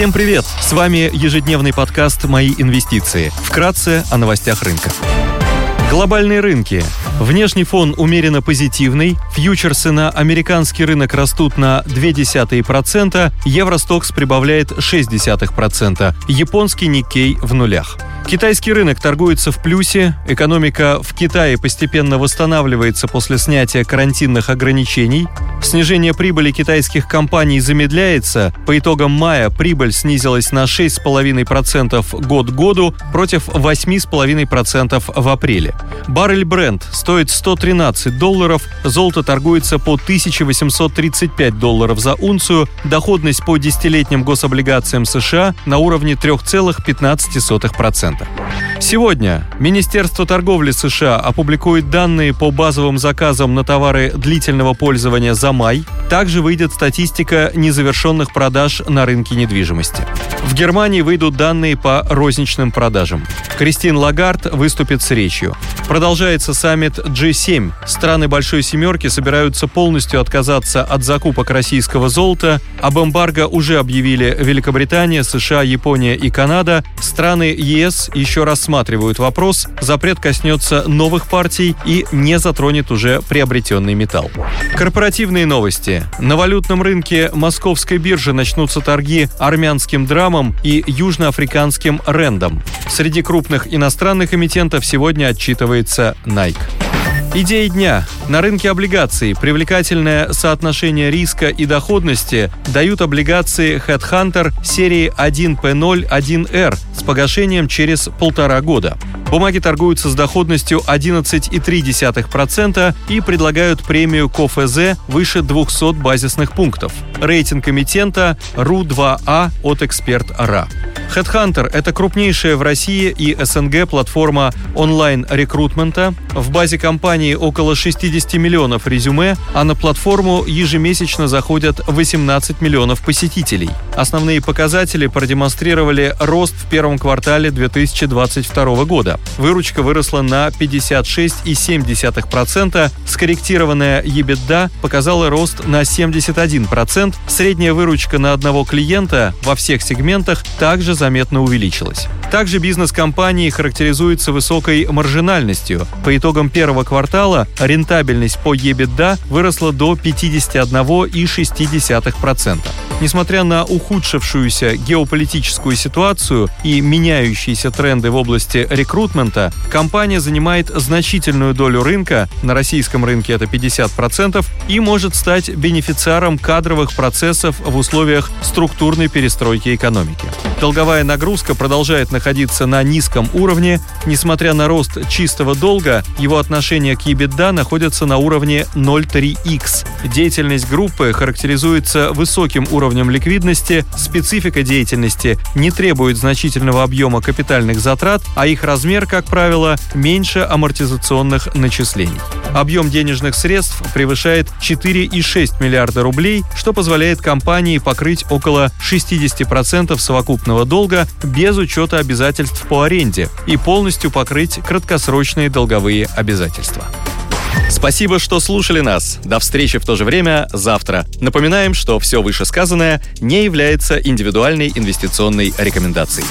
Всем привет! С вами ежедневный подкаст «Мои инвестиции». Вкратце о новостях рынка. Глобальные рынки. Внешний фон умеренно позитивный. Фьючерсы на американский рынок растут на 0,2%, Евростокс прибавляет 0,6%, японский Никей в нулях. Китайский рынок торгуется в плюсе, экономика в Китае постепенно восстанавливается после снятия карантинных ограничений, снижение прибыли китайских компаний замедляется, по итогам мая прибыль снизилась на 6,5% год к году против 8,5% в апреле. Баррель бренд стоит 113 долларов, золото торгуется по 1835 долларов за унцию, доходность по десятилетним гособлигациям США на уровне 3,15%. Сегодня Министерство торговли США опубликует данные по базовым заказам на товары длительного пользования за май. Также выйдет статистика незавершенных продаж на рынке недвижимости. В Германии выйдут данные по розничным продажам. Кристин Лагард выступит с речью. Продолжается саммит G7. Страны Большой Семерки собираются полностью отказаться от закупок российского золота. Об эмбарго уже объявили Великобритания, США, Япония и Канада. Страны ЕС еще рассматривают вопрос. Запрет коснется новых партий и не затронет уже приобретенный металл. Корпоративные новости. На валютном рынке московской биржи начнутся торги армянским драмом и южноафриканским рендом. Среди крупных иностранных эмитентов сегодня отчитывается Nike. Идеи дня. На рынке облигаций привлекательное соотношение риска и доходности дают облигации Headhunter серии 1P0-1R с погашением через полтора года. Бумаги торгуются с доходностью 11,3% и предлагают премию КОФЗ выше 200 базисных пунктов. Рейтинг эмитента РУ-2А от эксперт РА. Headhunter – это крупнейшая в России и СНГ платформа онлайн-рекрутмента. В базе компании около 60 миллионов резюме, а на платформу ежемесячно заходят 18 миллионов посетителей. Основные показатели продемонстрировали рост в первом квартале 2022 года. Выручка выросла на 56,7%, скорректированная EBITDA показала рост на 71%, средняя выручка на одного клиента во всех сегментах также заметно увеличилась. Также бизнес компании характеризуется высокой маржинальностью. По итогам первого квартала рентабельность по EBITDA выросла до 51,6%. Несмотря на ухудшившуюся геополитическую ситуацию и меняющиеся тренды в области рекрутмента, компания занимает значительную долю рынка, на российском рынке это 50%, и может стать бенефициаром кадровых процессов в условиях структурной перестройки экономики. Долговая нагрузка продолжает находиться на низком уровне. Несмотря на рост чистого долга, его отношение к EBITDA находится на уровне 0,3x. Деятельность группы характеризуется высоким уровнем ликвидности, специфика деятельности не требует значительного объема капитальных затрат, а их размер, как правило, меньше амортизационных начислений. Объем денежных средств превышает 4,6 миллиарда рублей, что позволяет компании покрыть около 60% совокупного долга без учета обязательств по аренде и полностью покрыть краткосрочные долговые обязательства. Спасибо, что слушали нас. До встречи в то же время завтра. Напоминаем, что все вышесказанное не является индивидуальной инвестиционной рекомендацией.